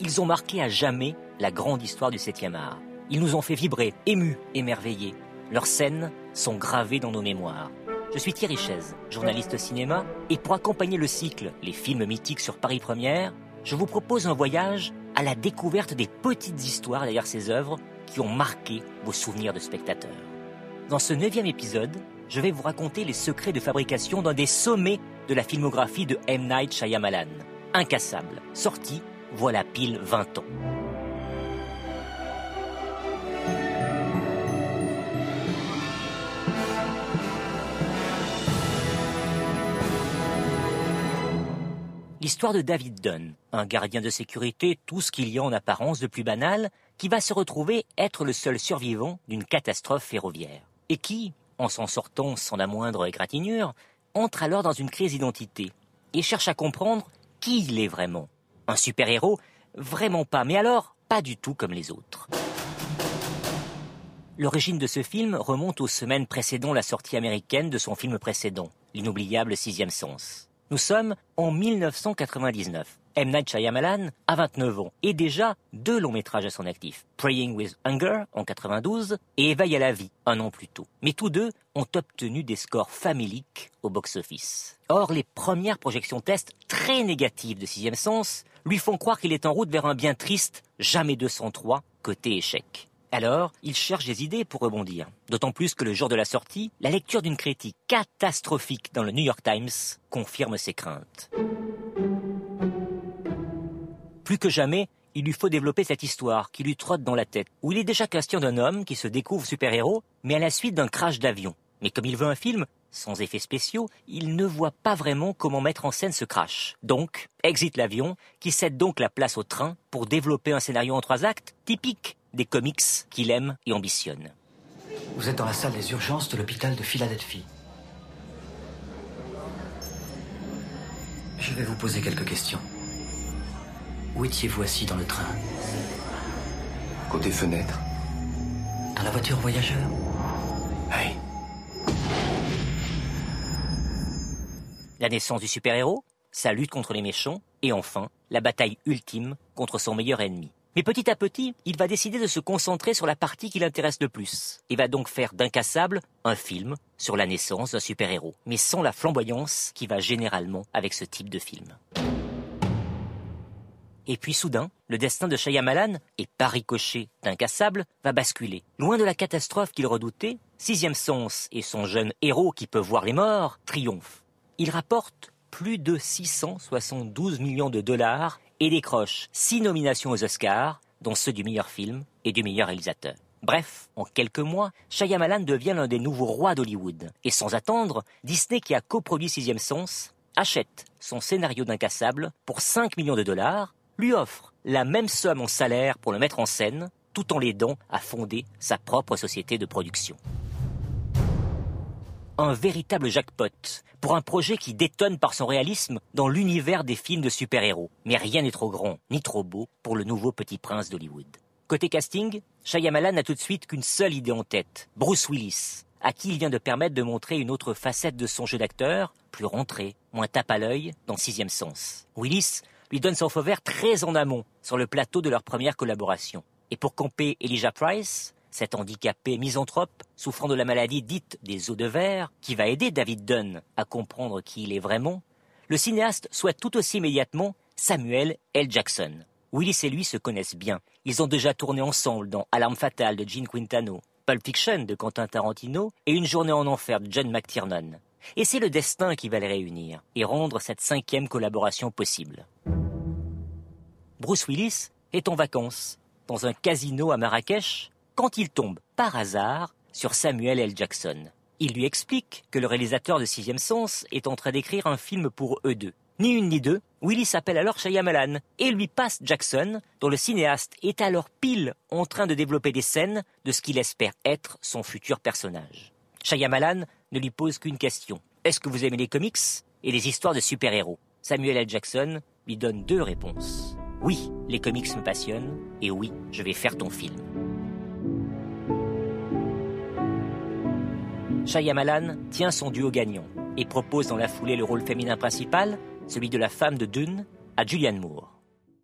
ils ont marqué à jamais la grande histoire du 7e art. Ils nous ont fait vibrer, émus, émerveillés. Leurs scènes sont gravées dans nos mémoires. Je suis Thierry Chaise, journaliste cinéma, et pour accompagner le cycle Les films mythiques sur Paris Première, je vous propose un voyage à la découverte des petites histoires derrière ces œuvres qui ont marqué vos souvenirs de spectateurs. Dans ce neuvième épisode, je vais vous raconter les secrets de fabrication d'un des sommets de la filmographie de M. Night Shyamalan, Incassable, sorti voilà pile 20 ans. L'histoire de David Dunn, un gardien de sécurité, tout ce qu'il y a en apparence de plus banal, qui va se retrouver être le seul survivant d'une catastrophe ferroviaire. Et qui, en s'en sortant sans la moindre égratignure, entre alors dans une crise d'identité et cherche à comprendre qui il est vraiment. Un super-héros Vraiment pas, mais alors pas du tout comme les autres. L'origine de ce film remonte aux semaines précédant la sortie américaine de son film précédent, L'inoubliable Sixième Sens. Nous sommes en 1999. M. Night Shyamalan a 29 ans et déjà deux longs métrages à son actif. Praying with Hunger en 92 et Éveil à la vie un an plus tôt. Mais tous deux ont obtenu des scores familiques au box-office. Or, les premières projections test très négatives de Sixième Sens lui font croire qu'il est en route vers un bien triste, jamais 203, côté échec. Alors, il cherche des idées pour rebondir. D'autant plus que le jour de la sortie, la lecture d'une critique catastrophique dans le New York Times confirme ses craintes. Plus que jamais, il lui faut développer cette histoire qui lui trotte dans la tête, où il est déjà question d'un homme qui se découvre super-héros, mais à la suite d'un crash d'avion. Mais comme il veut un film, sans effets spéciaux, il ne voit pas vraiment comment mettre en scène ce crash. Donc, exit l'avion, qui cède donc la place au train pour développer un scénario en trois actes, typique des comics qu'il aime et ambitionne. Vous êtes dans la salle des urgences de l'hôpital de Philadelphie. Je vais vous poser quelques questions. Où étiez-vous assis dans le train Côté fenêtre. Dans la voiture voyageur Oui. La naissance du super-héros, sa lutte contre les méchants, et enfin, la bataille ultime contre son meilleur ennemi. Mais petit à petit, il va décider de se concentrer sur la partie qui l'intéresse le plus, et va donc faire d'Incassable un film sur la naissance d'un super-héros, mais sans la flamboyance qui va généralement avec ce type de film. Et puis soudain, le destin de Shyamalan, et par ricochet d'Incassable, va basculer. Loin de la catastrophe qu'il redoutait, Sixième Sens et son jeune héros qui peut voir les morts triomphent. Il rapporte plus de 672 millions de dollars et décroche six nominations aux Oscars, dont ceux du meilleur film et du meilleur réalisateur. Bref, en quelques mois, Shyamalan devient l'un des nouveaux rois d'Hollywood. Et sans attendre, Disney, qui a coproduit Sixième Sens, achète son scénario d'incassable pour 5 millions de dollars, lui offre la même somme en salaire pour le mettre en scène, tout en l'aidant à fonder sa propre société de production un véritable jackpot pour un projet qui détonne par son réalisme dans l'univers des films de super-héros. Mais rien n'est trop grand ni trop beau pour le nouveau petit prince d'Hollywood. Côté casting, Shyamalan n'a tout de suite qu'une seule idée en tête, Bruce Willis, à qui il vient de permettre de montrer une autre facette de son jeu d'acteur, plus rentré, moins tape à l'œil, dans Sixième Sens. Willis lui donne son feu vert très en amont, sur le plateau de leur première collaboration. Et pour camper Elijah Price, cet handicapé misanthrope, souffrant de la maladie dite des os de verre, qui va aider David Dunn à comprendre qui il est vraiment, le cinéaste souhaite tout aussi immédiatement Samuel L. Jackson. Willis et lui se connaissent bien. Ils ont déjà tourné ensemble dans Alarme fatale de Gene Quintano, Pulp Fiction de Quentin Tarantino et Une journée en enfer de John McTiernan. Et c'est le destin qui va les réunir et rendre cette cinquième collaboration possible. Bruce Willis est en vacances dans un casino à Marrakech quand il tombe par hasard sur Samuel L. Jackson. Il lui explique que le réalisateur de Sixième Sens est en train d'écrire un film pour eux deux. Ni une ni deux, Willis s'appelle alors Shyamalan et lui passe Jackson, dont le cinéaste est alors pile en train de développer des scènes de ce qu'il espère être son futur personnage. Shyamalan ne lui pose qu'une question. Est-ce que vous aimez les comics et les histoires de super-héros? Samuel L. Jackson lui donne deux réponses. Oui, les comics me passionnent, et oui, je vais faire ton film. Shyamalan tient son duo gagnant et propose dans la foulée le rôle féminin principal, celui de la femme de Dune, à Julianne Moore.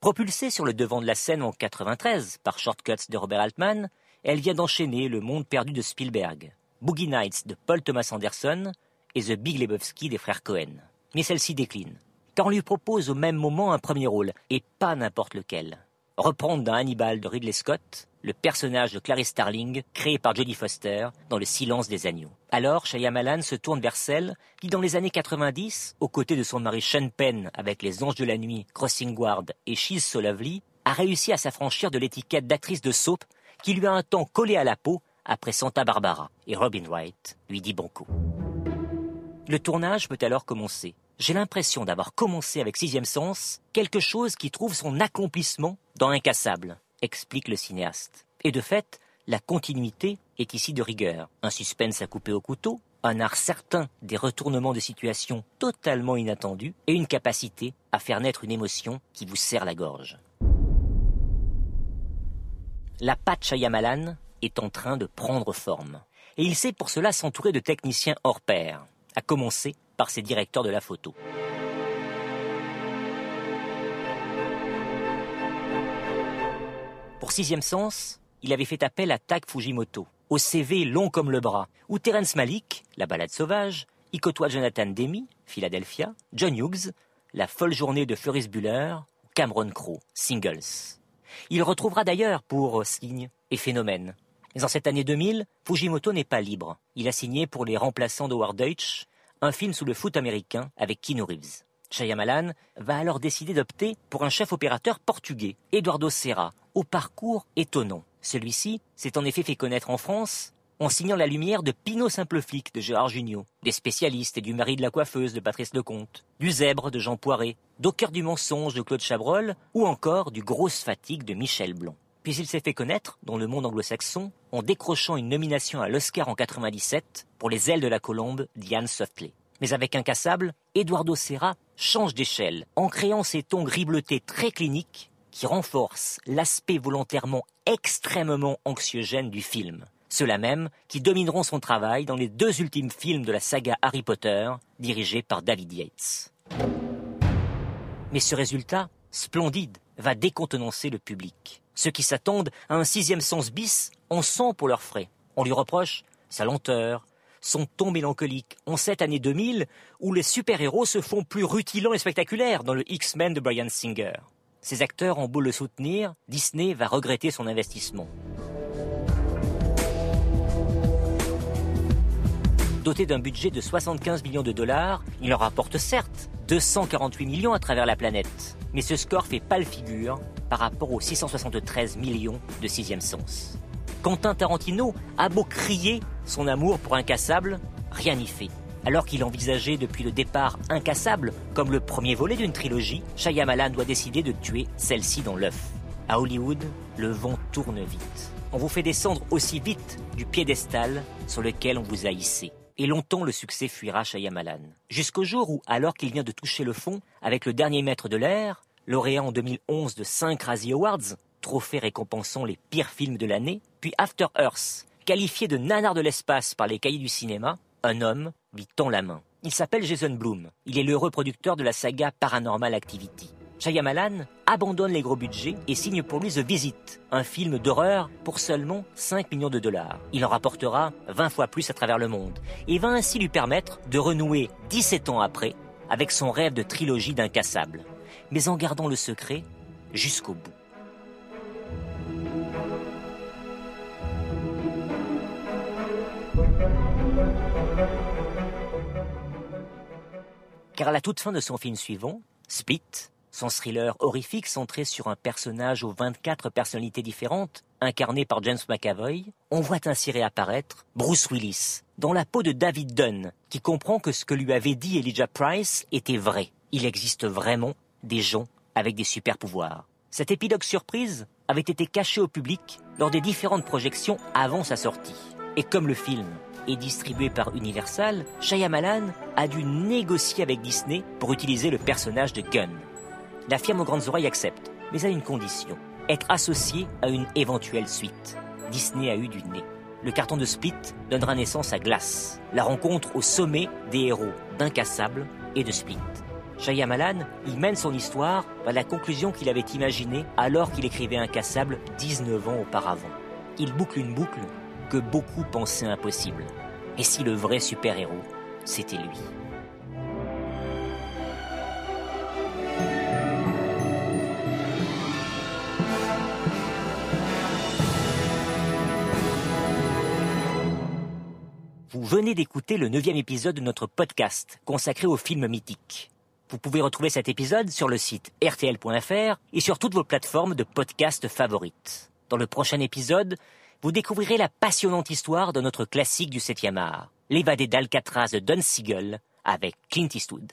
Propulsée sur le devant de la scène en 93 par Shortcuts de Robert Altman, elle vient d'enchaîner Le Monde perdu de Spielberg, Boogie Nights de Paul Thomas Anderson et The Big Lebowski des frères Cohen. Mais celle-ci décline, car on lui propose au même moment un premier rôle, et pas n'importe lequel. Reprendre d'un Hannibal de Ridley Scott le personnage de Clarice Starling créé par Jodie Foster dans Le silence des agneaux. Alors, Shyamalan se tourne vers celle qui, dans les années 90, aux côtés de son mari Sean Penn avec Les Anges de la Nuit, Crossing Guard et She's So Lovely, a réussi à s'affranchir de l'étiquette d'actrice de soap qui lui a un temps collé à la peau après Santa Barbara. Et Robin Wright lui dit bon coup. Le tournage peut alors commencer. J'ai l'impression d'avoir commencé avec Sixième Sens quelque chose qui trouve son accomplissement dans Incassable, explique le cinéaste. Et de fait, la continuité est ici de rigueur. Un suspense à couper au couteau, un art certain des retournements de situation totalement inattendus et une capacité à faire naître une émotion qui vous serre la gorge. La patte Shyamalan est en train de prendre forme. Et il sait pour cela s'entourer de techniciens hors pair, à commencer par ses directeurs de la photo. Pour Sixième Sens, il avait fait appel à Tak Fujimoto, au CV long comme le bras, où Terence Malick, La balade sauvage, y côtoie Jonathan Demi, Philadelphia, John Hughes, La folle journée de Ferris Bueller, Cameron Crowe, Singles. Il retrouvera d'ailleurs pour Signe et Phénomène. Mais en cette année 2000, Fujimoto n'est pas libre. Il a signé pour les remplaçants d'Howard Deutsch, un film sous le foot américain avec Keanu Reeves. Shyamalan va alors décider d'opter pour un chef opérateur portugais, Eduardo Serra, au parcours étonnant. Celui-ci s'est en effet fait connaître en France en signant la lumière de Pinot Simple Flic de Gérard Jugnot, des spécialistes et du mari de la coiffeuse de Patrice Lecomte, du zèbre de Jean Poiret, d'Au du mensonge de Claude Chabrol ou encore du Grosse fatigue de Michel Blanc. Puis il s'est fait connaître dans le monde anglo-saxon en décrochant une nomination à l'Oscar en 97 pour Les ailes de la colombe d'Ian Softley. Mais avec Incassable, Eduardo Serra change d'échelle en créant ces tons gris bleutés très cliniques qui renforcent l'aspect volontairement extrêmement anxiogène du film. Ceux-là même qui domineront son travail dans les deux ultimes films de la saga Harry Potter, dirigés par David Yates. Mais ce résultat, splendide, va décontenancer le public. Ceux qui s'attendent à un sixième sens bis en sont pour leurs frais. On lui reproche sa lenteur, son ton mélancolique en cette année 2000 où les super-héros se font plus rutilants et spectaculaires dans le X-Men de Brian Singer. Ces acteurs ont beau le soutenir, Disney va regretter son investissement. Doté d'un budget de 75 millions de dollars, il en rapporte certes 248 millions à travers la planète. Mais ce score fait pas le figure par rapport aux 673 millions de Sixième Sens. Quentin Tarantino a beau crier son amour pour Incassable, rien n'y fait. Alors qu'il envisageait depuis le départ Incassable comme le premier volet d'une trilogie, Shyamalan doit décider de tuer celle-ci dans l'œuf. À Hollywood, le vent tourne vite. On vous fait descendre aussi vite du piédestal sur lequel on vous a hissé et longtemps le succès fuira Shyamalan. Jusqu'au jour où, alors qu'il vient de toucher le fond, avec le dernier maître de l'air, lauréat en 2011 de 5 Razzie Awards, trophée récompensant les pires films de l'année, puis After Earth, qualifié de nanar de l'espace par les cahiers du cinéma, un homme lui tend la main. Il s'appelle Jason Bloom. Il est l'heureux producteur de la saga Paranormal Activity. Shyamalan abandonne les gros budgets et signe pour lui The Visit, un film d'horreur pour seulement 5 millions de dollars. Il en rapportera 20 fois plus à travers le monde et va ainsi lui permettre de renouer 17 ans après avec son rêve de trilogie d'incassable, mais en gardant le secret jusqu'au bout. Car à la toute fin de son film suivant, Spit, son thriller horrifique centré sur un personnage aux 24 personnalités différentes, incarné par James McAvoy, on voit ainsi réapparaître Bruce Willis, dans la peau de David Dunn, qui comprend que ce que lui avait dit Elijah Price était vrai. Il existe vraiment des gens avec des super pouvoirs. Cet épilogue surprise avait été caché au public lors des différentes projections avant sa sortie. Et comme le film est distribué par Universal, Shyamalan a dû négocier avec Disney pour utiliser le personnage de Gunn. La firme aux grandes oreilles accepte, mais à une condition être associé à une éventuelle suite. Disney a eu du nez. Le carton de Split donnera naissance à Glass, la rencontre au sommet des héros d'Incassable et de Split. Shyamalan y mène son histoire à la conclusion qu'il avait imaginée alors qu'il écrivait Incassable 19 ans auparavant. Il boucle une boucle que beaucoup pensaient impossible. Et si le vrai super-héros, c'était lui? Venez d'écouter le neuvième épisode de notre podcast consacré aux films mythiques. Vous pouvez retrouver cet épisode sur le site rtl.fr et sur toutes vos plateformes de podcast favorites. Dans le prochain épisode, vous découvrirez la passionnante histoire de notre classique du 7e art, l'évadé d'Alcatraz de Don Siegel avec Clint Eastwood.